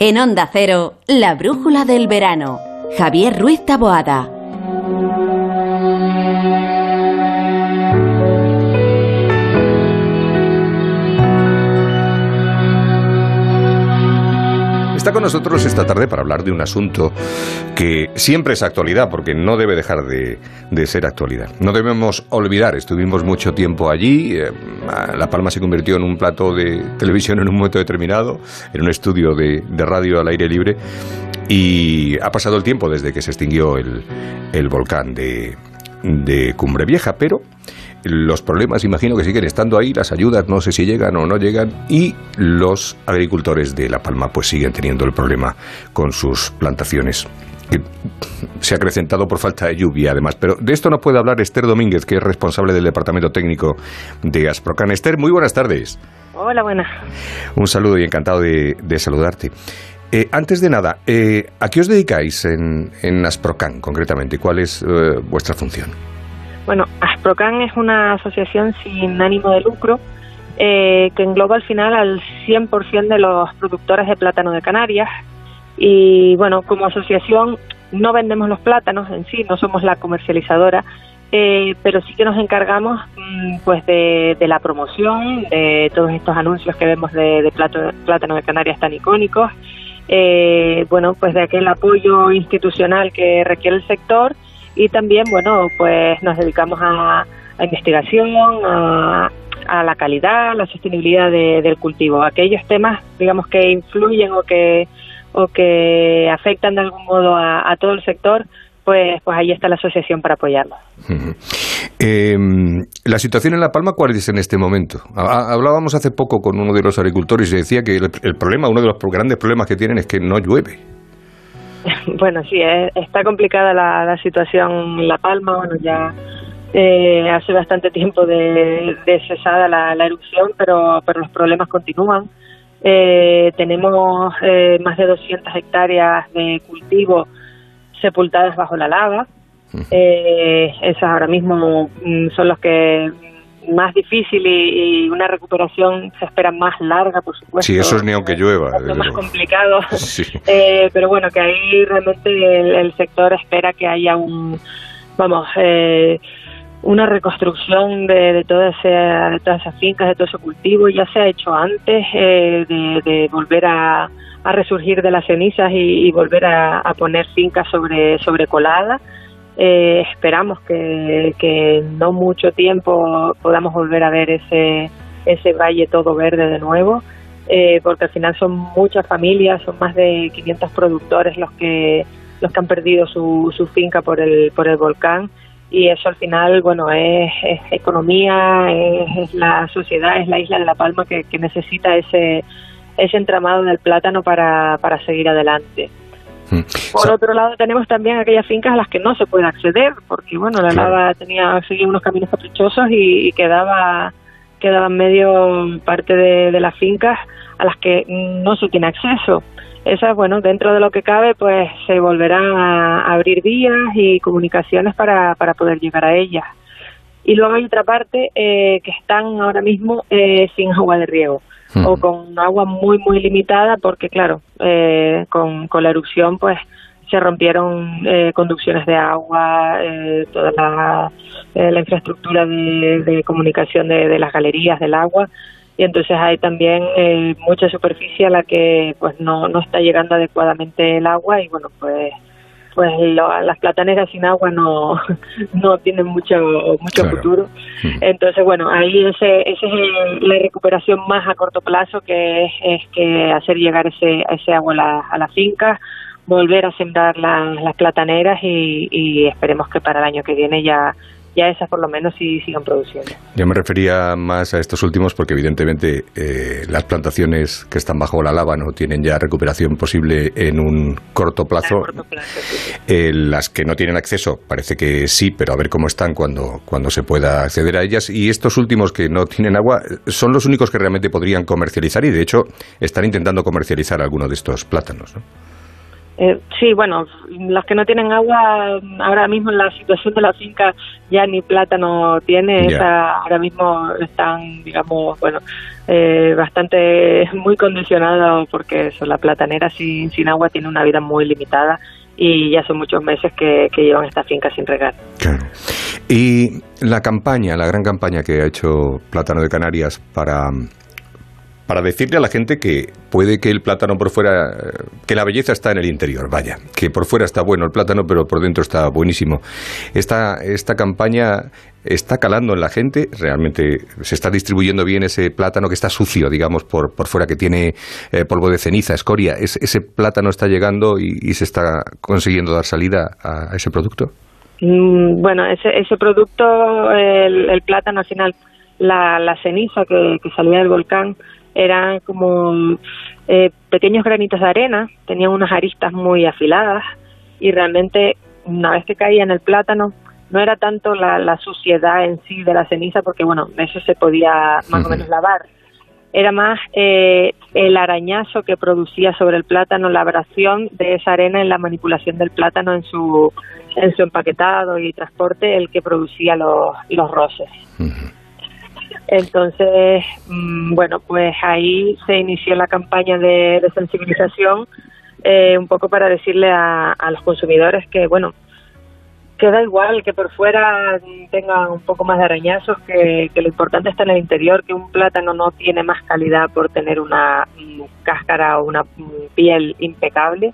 En Onda Cero, la brújula del verano. Javier Ruiz Taboada. Está con nosotros esta tarde para hablar de un asunto que siempre es actualidad, porque no debe dejar de, de ser actualidad. No debemos olvidar, estuvimos mucho tiempo allí, eh, La Palma se convirtió en un plato de televisión en un momento determinado, en un estudio de, de radio al aire libre, y ha pasado el tiempo desde que se extinguió el, el volcán de, de Cumbre Vieja, pero los problemas imagino que siguen estando ahí, las ayudas no sé si llegan o no llegan y los agricultores de La Palma pues siguen teniendo el problema con sus plantaciones que se ha acrecentado por falta de lluvia además. Pero de esto nos puede hablar Esther Domínguez, que es responsable del Departamento Técnico de Asprocan. Esther, muy buenas tardes. Hola, buenas. Un saludo y encantado de, de saludarte. Eh, antes de nada, eh, ¿a qué os dedicáis en, en Asprocan concretamente? ¿Cuál es eh, vuestra función? Bueno, Asprocan es una asociación sin ánimo de lucro eh, que engloba al final al 100% de los productores de plátano de Canarias. Y bueno, como asociación no vendemos los plátanos en sí, no somos la comercializadora, eh, pero sí que nos encargamos mm, pues de, la promoción de todos estos anuncios que vemos de, de plátano de Canarias tan icónicos, eh, bueno, pues de aquel apoyo institucional que requiere el sector y también, bueno, pues nos dedicamos a, investigación, a, la calidad, a la sostenibilidad del cultivo, aquellos temas, digamos, que influyen o que o que afectan de algún modo a todo el sector, pues, pues ahí está la asociación para apoyarlo. Em, la situación en La Palma, ¿cuál es en este momento? Hablábamos hace poco con uno de los agricultores y decía que el, problema, uno de los grandes problemas que tienen es que no llueve. Bueno, sí, está complicada la, situación en La Palma. Bueno, ya eh, hace bastante tiempo de, cesada la, erupción, pero, pero los problemas continúan. Eh, tenemos eh, más de 200 hectáreas de cultivo sepultadas bajo la lava. Eh, esas ahora mismo mm, son los que más difícil y, una recuperación se espera más larga, por supuesto. Sí, eso es ni aunque llueva. Es más complicado. Eh, pero bueno, que ahí realmente el, sector espera que haya un, vamos, eh, una reconstrucción de, toda de todas esas fincas, de todo ese cultivo. Ya se ha hecho antes eh, de volver a a resurgir de las cenizas y, volver a, poner fincas sobre, sobre colada. Eh, esperamos que, que no mucho tiempo podamos volver a ver ese, ese valle todo verde de nuevo, eh, porque al final son muchas familias, son más de 500 productores los que los que han perdido su, su finca por el por el volcán y eso al final bueno es, economía es, la sociedad es la isla de la Palma que necesita ese ese entramado del plátano para, para seguir adelante. Por otro lado, tenemos también aquellas fincas a las que no se puede acceder, porque bueno, la lava tenía seguía unos caminos caprichosos y, quedaba quedaba medio parte de, las fincas a las que no se tiene acceso. Esas, bueno, dentro de lo que cabe, pues se volverán a abrir vías y comunicaciones para, para poder llegar a ellas. Y luego hay otra parte eh, que están ahora mismo eh, sin agua de riego o con agua muy, muy limitada porque, claro, eh, con, con la erupción pues se rompieron eh, conducciones de agua, eh, toda la, la infraestructura de, comunicación de, de, las galerías del agua. Y entonces hay también mucha superficie a la que pues no, no está llegando adecuadamente el agua y bueno pues pues las plataneras sin agua no, no tienen mucho mucho futuro. Entonces, bueno, ahí ese, ese es la recuperación más a corto plazo, que es, que hacer llegar ese, ese agua a la, a la finca, volver a sembrar las plataneras y, y esperemos que para el año que viene ya ya esas por lo menos sí sigan produciendo. Yo me refería más a estos últimos porque evidentemente eh, las plantaciones que están bajo la lava no tienen ya recuperación posible en un corto plazo. Eh, las que no tienen acceso parece que sí, pero a ver cómo están cuando, cuando se pueda acceder a ellas. Y estos últimos que no tienen agua son los únicos que realmente podrían comercializar y de hecho están intentando comercializar algunos de estos plátanos. ¿no? Eh, sí, bueno, las que no tienen agua, ahora mismo en la situación de la finca ya ni plátano tiene, ahora mismo están, digamos, bueno, eh, bastante muy condicionadas porque eso, la platanera sin, sin agua tiene una vida muy limitada y ya son muchos meses que, que llevan esta finca sin regar. Claro. Y la campaña, la gran campaña que ha hecho Plátano de Canarias para para decirle a la gente que puede que el plátano por fuera, que la belleza está en el interior, vaya, que por fuera está bueno el plátano, pero por dentro está buenísimo. Esta, esta campaña está calando en la gente, realmente se está distribuyendo bien ese plátano que está sucio, digamos, por, por fuera, que tiene eh, polvo de ceniza, escoria. ese plátano está llegando y, se está consiguiendo dar salida a ese producto. Mm, bueno, ese, ese producto, el, plátano al final, la, la ceniza que, que salía del volcán, eran como eh, pequeños granitos de arena, tenían unas aristas muy afiladas y realmente una vez que caía en el plátano no era tanto la, la suciedad en sí de la ceniza porque bueno, eso se podía más o menos lavar, era más eh, el arañazo que producía sobre el plátano, la abrasión de esa arena en la manipulación del plátano en su, en su empaquetado y transporte, el que producía los, los roces. Entonces, mm, bueno, pues ahí se inició la campaña de, sensibilización, eh, un poco para decirle a, los consumidores que, bueno, que da igual que por fuera tenga un poco más de arañazos, que, lo importante está en el interior, que un plátano no tiene más calidad por tener una cáscara o una piel impecable.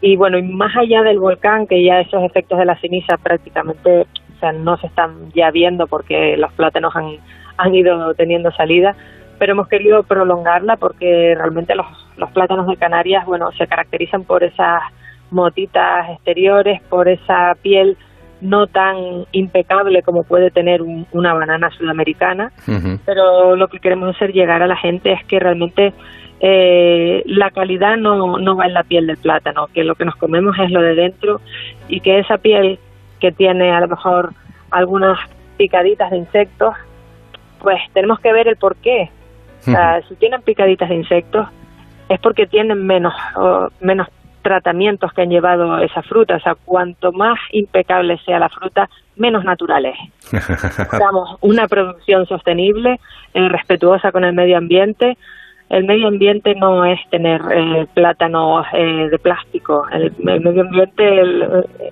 Y bueno, y más allá del volcán, que ya esos efectos de la ceniza prácticamente o sea, no se están ya viendo porque los plátanos han, han ido teniendo salida, pero hemos querido prolongarla porque realmente los, los plátanos de Canarias, bueno, se caracterizan por esas motitas exteriores, por esa piel no tan impecable como puede tener una banana sudamericana, pero lo que queremos hacer llegar a la gente es que realmente eh, la calidad no, no va en la piel del plátano, que lo que nos comemos es lo de dentro y que esa piel que tiene a lo mejor algunas picaditas de insectos, pues tenemos que ver el por qué. O sea, si tienen picaditas de insectos es porque tienen menos, menos tratamientos que han llevado esa fruta. O sea, cuanto más impecable sea la fruta, menos natural es. Damos una producción sostenible, eh, respetuosa con el medio ambiente. El medio ambiente no es tener eh, plátanos eh, de plástico. El, medio ambiente,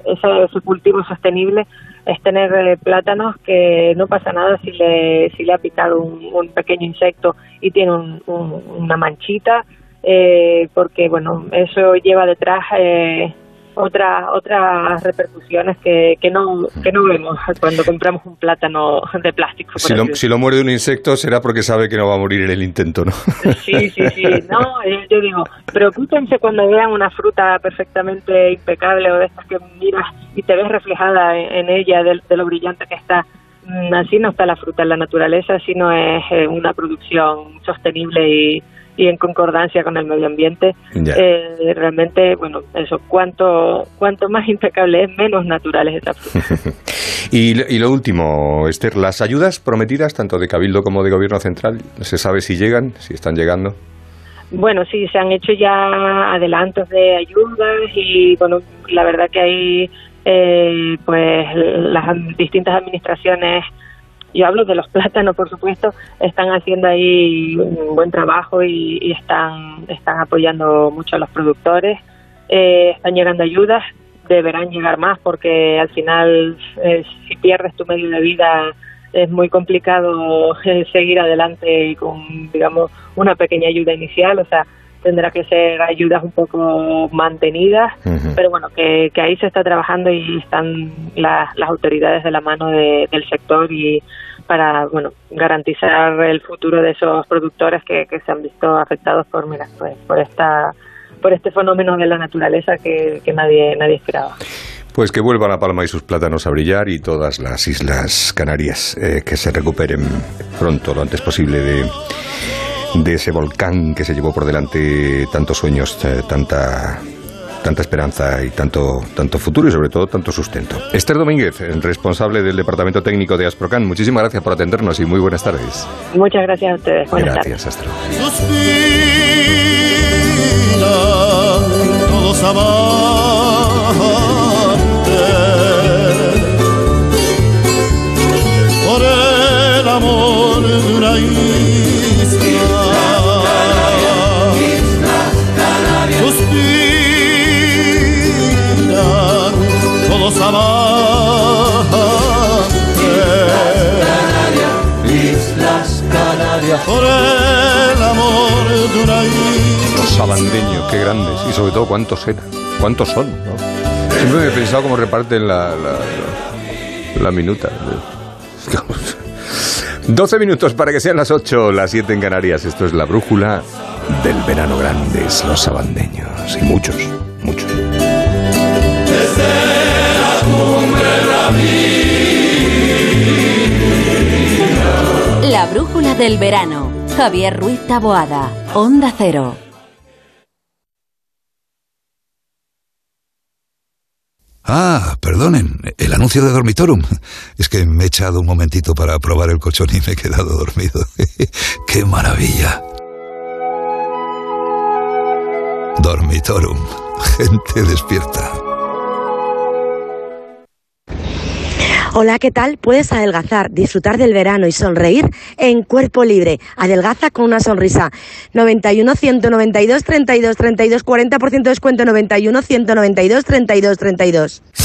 ese, cultivo sostenible, es tener eh, plátanos que no pasa nada si le, si le ha picado un, pequeño insecto y tiene una manchita eh, porque bueno, eso lleva detrás eh, otras otras repercusiones que, que, no, que no vemos cuando compramos un plátano de plástico. Si lo, si lo, muerde un insecto será porque sabe que no va a morir en el intento, ¿no? Sí, sí, sí. No, eh, yo digo, preocúpense cuando vean una fruta perfectamente impecable o de estas que miras y te ves reflejada en, ella de, de, lo brillante que está. Mm, así no está la fruta en la naturaleza, así no es eh, una producción sostenible y y en concordancia con el medio ambiente. Eh, realmente, bueno, eso, cuanto, cuanto más impecable es, menos natural es esta fruta. y, y, lo último, Esther, las ayudas prometidas, tanto de Cabildo como de Gobierno Central, ¿se sabe si llegan, si están llegando? Bueno, sí, se han hecho ya adelantos de ayudas y, bueno, la verdad que hay, eh, pues, las distintas administraciones yo hablo de los plátanos, por supuesto, están haciendo ahí un buen trabajo y, están, están apoyando mucho a los productores, eh, están llegando ayudas, deberán llegar más porque al final eh, si pierdes tu medio de vida es muy complicado eh, seguir adelante con, digamos, una pequeña ayuda inicial, o sea, tendrá que ser ayudas un poco mantenidas, pero bueno, que, ahí se está trabajando y están las autoridades de la mano del sector y para bueno garantizar el futuro de esos productores que, se han visto afectados por mira pues, por esta por este fenómeno de la naturaleza que, nadie nadie esperaba. Pues que vuelvan a Palma y sus plátanos a brillar y todas las islas Canarias eh, que se recuperen pronto, lo antes posible de, de ese volcán que se llevó por delante tantos sueños, eh, tanta tanta esperanza y tanto, tanto futuro y sobre todo tanto sustento. Esther Domínguez, responsable del Departamento Técnico de Asprocan, muchísimas gracias por atendernos y muy buenas tardes. Muchas gracias a ustedes. Buenas gracias, Astro. ¿Cuántos son? Siempre me he pensado cómo reparten la, la, la, minuta. 12 minutos para que sean las 8, las 7 en Canarias. Esto es la brújula del verano grandes, los sabandeños. Y muchos, muchos. La brújula del verano. Javier Ruiz Taboada. Onda Cero. El anuncio de Dormitorum. Es que me he echado un momentito para probar el colchón y me he quedado dormido. ¡Qué maravilla! Dormitorum. Gente despierta. Hola, ¿qué tal? Puedes adelgazar, disfrutar del verano y sonreír en cuerpo libre. Adelgaza con una sonrisa. 91 192 32 32 40% de descuento 91 192 32 32.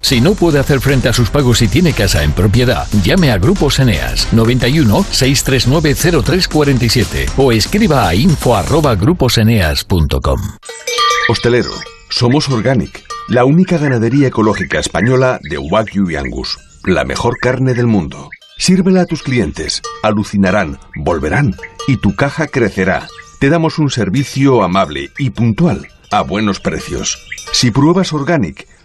Si no puede hacer frente a sus pagos y tiene casa en propiedad, llame a Grupos Eneas 91 639 0347 o escriba a info arroba gruposeneas.com. Hostelero, somos Organic, la única ganadería ecológica española de Wagyu y Angus, la mejor carne del mundo. Sírvela a tus clientes, alucinarán, volverán y tu caja crecerá. Te damos un servicio amable y puntual, a buenos precios. Si pruebas Organic,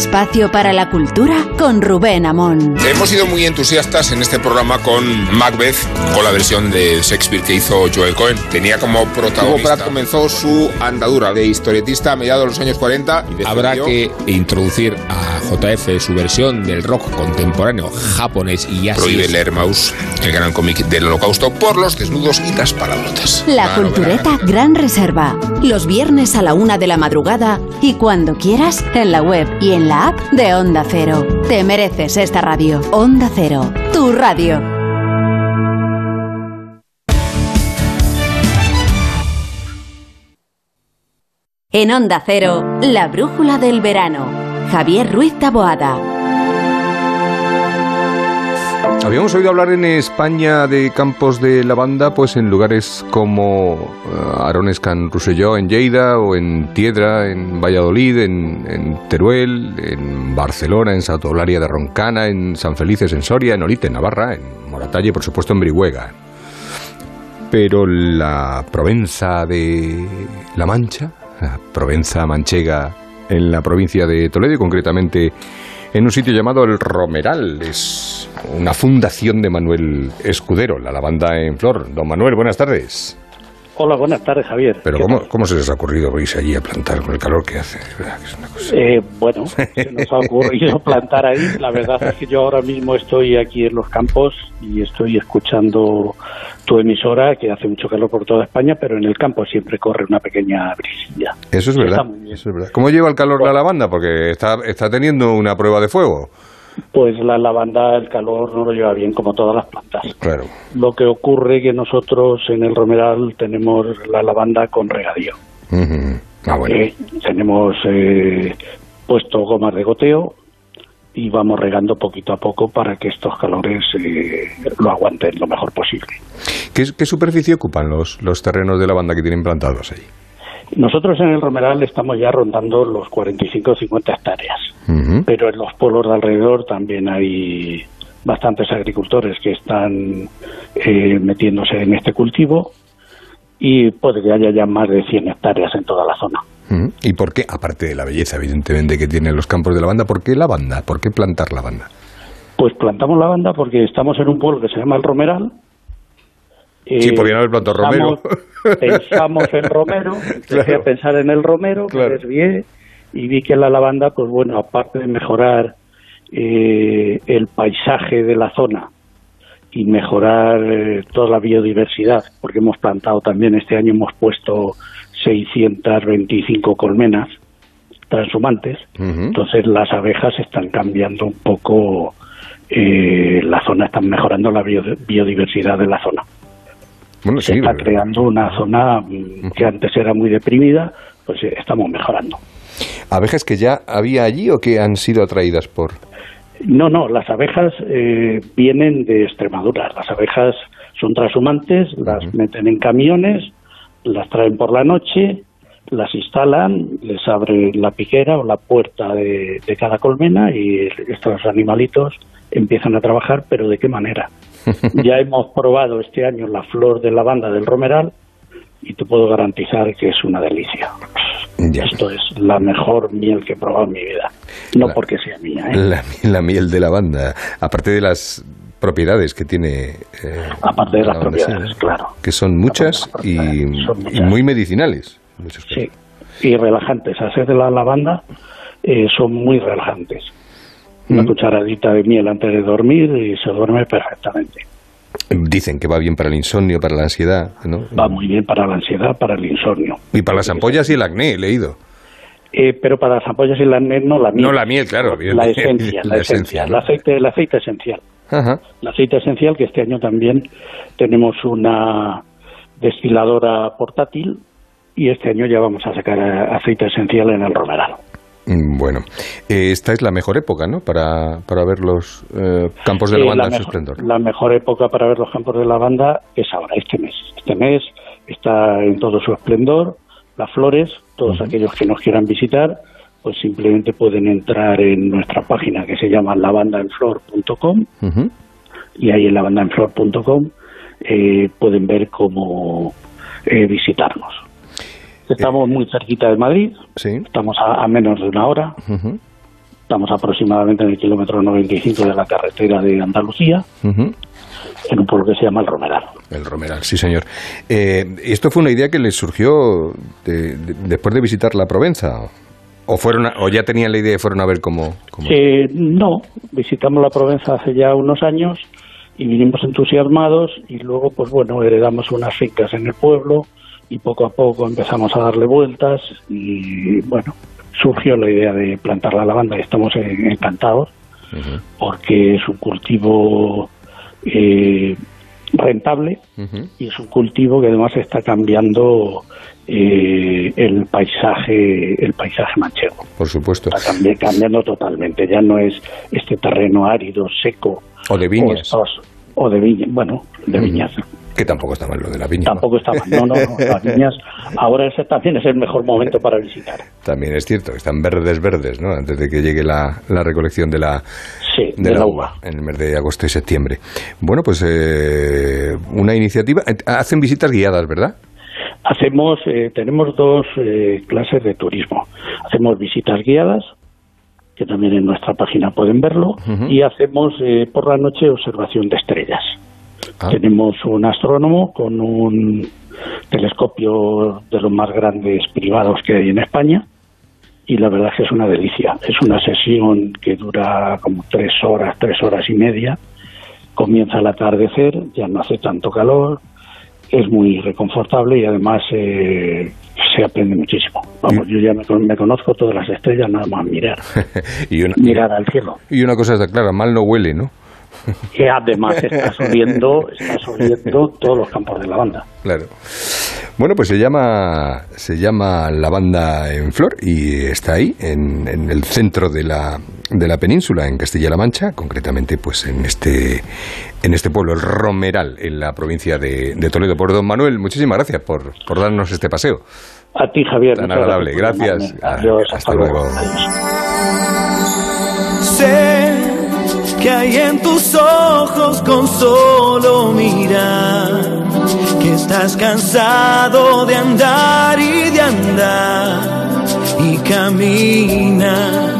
Espacio para la cultura con Rubén Amón. Hemos sido muy entusiastas en este programa con Macbeth, con la versión de Shakespeare que hizo Joel Cohen. Tenía como protagonista. Hugo Pratt comenzó su andadura de historietista a mediados de los años 40. Habrá que introducir a JF su versión del rock contemporáneo japonés y así. Prohíbe leer Maus, el gran cómic del holocausto, por los desnudos y las palabrotas. La Cultureta Gran Reserva. Los viernes a la una de la madrugada y cuando quieras en la web y en la app de Onda Cero. Te mereces esta radio. Onda Cero, tu radio. En Onda Cero, la brújula del verano. Javier Ruiz Taboada. Habíamos oído hablar en España de campos de lavanda, pues en lugares como uh, Arones Can Rosselló en Lleida o en Tiedra en Valladolid, en, en, Teruel, en Barcelona, en Eulalia de Roncana, en San Felices en Soria, en Olite en Navarra, en Moratalla y por supuesto en Brihuega. Pero la Provenza de La Mancha, la Provenza manchega en la provincia de Toledo y concretamente en un sitio llamado El Romeral. Es una fundación de Manuel Escudero, la lavanda en flor. Don Manuel, buenas tardes. Hola, buenas tardes, Javier. Pero ¿cómo, ¿cómo, se les ha ocurrido irse allí a plantar con el calor que hace? Que es una cosa... eh, bueno, se nos ha ocurrido plantar ahí. La verdad es que yo ahora mismo estoy aquí en los campos y estoy escuchando tu emisora, que hace mucho calor por toda España, pero en el campo siempre corre una pequeña brisilla. Eso es verdad. Eso es verdad. ¿Cómo lleva el calor la lavanda? Porque está, está teniendo una prueba de fuego. Pues la lavanda, el calor no lo lleva bien como todas las plantas. Claro. Lo que ocurre que nosotros en el Romeral tenemos la lavanda con regadío. Uh -huh. ah, bueno. eh, tenemos eh, puesto gomas de goteo y vamos regando poquito a poco para que estos calores eh, lo aguanten lo mejor posible. ¿Qué, ¿Qué, superficie ocupan los, los terrenos de lavanda que tienen plantados ahí? Nosotros en el Romeral estamos ya rondando los 45 o 50 hectáreas, uh -huh. pero en los pueblos de alrededor también hay bastantes agricultores que están eh, metiéndose en este cultivo y puede que haya ya más de 100 hectáreas en toda la zona. ¿Y por qué, aparte de la belleza evidentemente que tienen los campos de lavanda, por qué lavanda? ¿Por qué plantar lavanda? Pues plantamos lavanda porque estamos en un pueblo que se llama El Romeral, Sí, podrían haber plantado romero. Pensamos en romero, empecé claro. a pensar en el romero, claro. me desvié y vi que la lavanda, pues bueno, aparte de mejorar eh, el paisaje de la zona y mejorar eh, toda la biodiversidad, porque hemos plantado también este año, hemos puesto 625 colmenas transhumantes, uh -huh. entonces las abejas están cambiando un poco eh, la zona, están mejorando la biodiversidad de la zona. Bueno, se sí, está creando una zona que antes era muy deprimida, pues estamos mejorando. ¿Abejas que ya había allí o que han sido atraídas por...? No, no, las abejas eh, vienen de Extremadura. Las abejas son transhumantes, las meten en camiones, las traen por la noche, las instalan, les abren la piquera o la puerta de, cada colmena y estos animalitos empiezan a trabajar, pero ¿de qué manera? ya hemos probado este año la flor de lavanda del romeral y te puedo garantizar que es una delicia. Esto es la mejor miel que he probado en mi vida. No porque sea mía. ¿eh? La, miel de lavanda, aparte de las propiedades que tiene. Eh, aparte de las propiedades, claro. Que son muchas, y, muy medicinales. sí, y relajantes. A ser de la lavanda eh, son muy relajantes. Una mm. cucharadita de miel antes de dormir y se duerme perfectamente. Dicen que va bien para el insomnio, para la ansiedad, ¿no? Va muy bien para la ansiedad, para el insomnio. Y para las ampollas y el acné, he leído. Eh, pero para las ampollas y el acné no la miel. No la miel, claro. La esencia, la, esencia, el, aceite, el aceite esencial. El aceite esencial que este año también tenemos una destiladora portátil y este año ya vamos a sacar aceite esencial en el romeral. Mm, bueno, eh, esta es la mejor época, ¿no? Para, para ver los eh, campos de lavanda en su esplendor. La mejor época para ver los campos de lavanda es ahora, este mes. Este mes está en todo su esplendor, las flores, todos aquellos que nos quieran visitar, pues simplemente pueden entrar en nuestra página que se llama lavandaenflor.com y ahí en lavandaenflor.com eh, pueden ver cómo eh, visitarnos. Estamos muy cerquita de Madrid, estamos a, menos de una hora, estamos aproximadamente en el kilómetro 95 de la carretera de Andalucía, en un pueblo que se llama El Romeral. El Romeral, sí señor. Eh, ¿Esto fue una idea que les surgió después de visitar la Provenza? ¿O, fueron ¿O ya tenían la idea y fueron a ver cómo...? Eh, no, visitamos la Provenza hace ya unos años y vinimos entusiasmados y luego, pues bueno, heredamos unas fincas en el pueblo, y poco a poco empezamos a darle vueltas y bueno, surgió la idea de plantar la lavanda y estamos encantados porque es un cultivo eh, rentable y es un cultivo que además está cambiando eh, el paisaje el paisaje manchego. Por supuesto. Está cambiando, totalmente. Ya no es este terreno árido, seco. O de viñas. O, de viñas, bueno, de viñas. Que tampoco está mal lo de la viña. Tampoco está mal, no, no, las viñas ahora ese también es el mejor momento para visitar. También es cierto, están verdes, verdes, ¿no? Antes de que llegue la, la recolección de la, de, la, uva, en el mes de agosto y septiembre. Bueno, pues eh, una iniciativa. Eh, hacen visitas guiadas, ¿verdad? Hacemos, eh, tenemos dos clases de turismo. Hacemos visitas guiadas, que también en nuestra página pueden verlo, y hacemos por la noche observación de estrellas. Ah. Tenemos un astrónomo con un telescopio de los más grandes privados que hay en España y la verdad es que es una delicia. Es una sesión que dura como tres horas, tres horas y media. Comienza al atardecer, ya no hace tanto calor, es muy reconfortable y además eh, se aprende muchísimo. Vamos, yo ya me, conozco todas las estrellas nada más mirar, y mirar al cielo. Y una cosa está clara, mal no huele, ¿no? que además está subiendo, está subiendo todos los campos de lavanda. Claro. Bueno, pues se llama, se llama Lavanda en Flor y está ahí, en, el centro de la, de la península, en Castilla-La Mancha, concretamente pues en este, en este pueblo, el Romeral, en la provincia de, Toledo. Por don Manuel, muchísimas gracias por, por darnos este paseo. A ti, Javier. Tan agradable, gracias. Adiós, hasta, luego que hay en tus ojos con solo mirar, estás cansado de andar y de andar y camina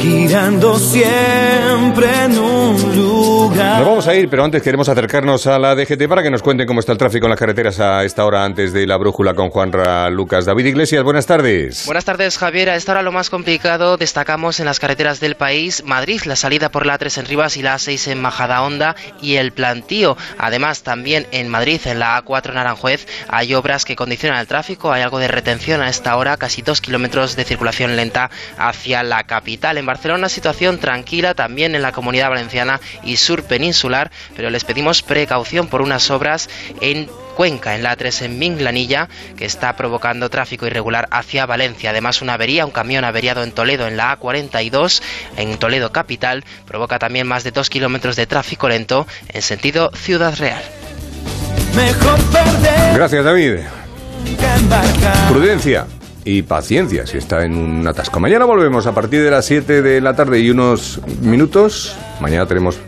girando siempre en un lugar. Nos vamos a ir, pero antes queremos acercarnos a la DGT para que nos cuenten cómo está el tráfico en las carreteras a esta hora antes de la brújula con Juan Lucas. David Iglesias, buenas tardes. Buenas tardes, Javier. A esta hora lo más complicado destacamos en las carreteras del país. Madrid, la salida por la 3 en Rivas y la A6 en Majadahonda y el plantío. Además, también en Madrid, en la A4 en Aranjuez, hay obras que condicionan el tráfico. Hay algo de retención a esta hora, casi dos kilómetros de circulación lenta hacia la capital. En Barcelona, situación tranquila también en la comunidad valenciana y sur peninsular pero les pedimos precaución por unas obras en Cuenca, en la A3 en Minglanilla, que está provocando tráfico irregular hacia Valencia. Además, una avería, un camión averiado en Toledo en la A42, en Toledo capital, provoca también más de dos kilómetros de tráfico lento en sentido Ciudad Real. Gracias, David. Prudencia y paciencia si está en un atasco. Mañana volvemos a partir de las 7 de la tarde y unos minutos. Mañana tenemos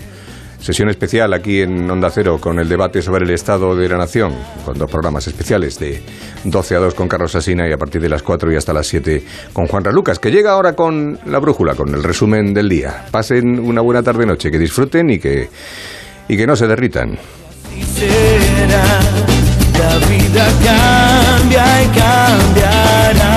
Sesión especial aquí en Onda Cero con el debate sobre el estado de la nación, con dos programas especiales de 12 a 2 con Carlos Asina y a partir de las 4 y hasta las 7 con Juan Lucas, que llega ahora con la brújula, con el resumen del día. Pasen una buena tarde-noche, que disfruten y que, y que no se derritan. la vida cambia y cambiará.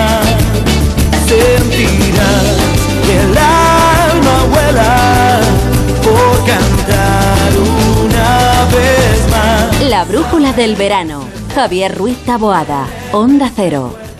La brújula del verano. Javier Ruiz Taboada, Onda Cero.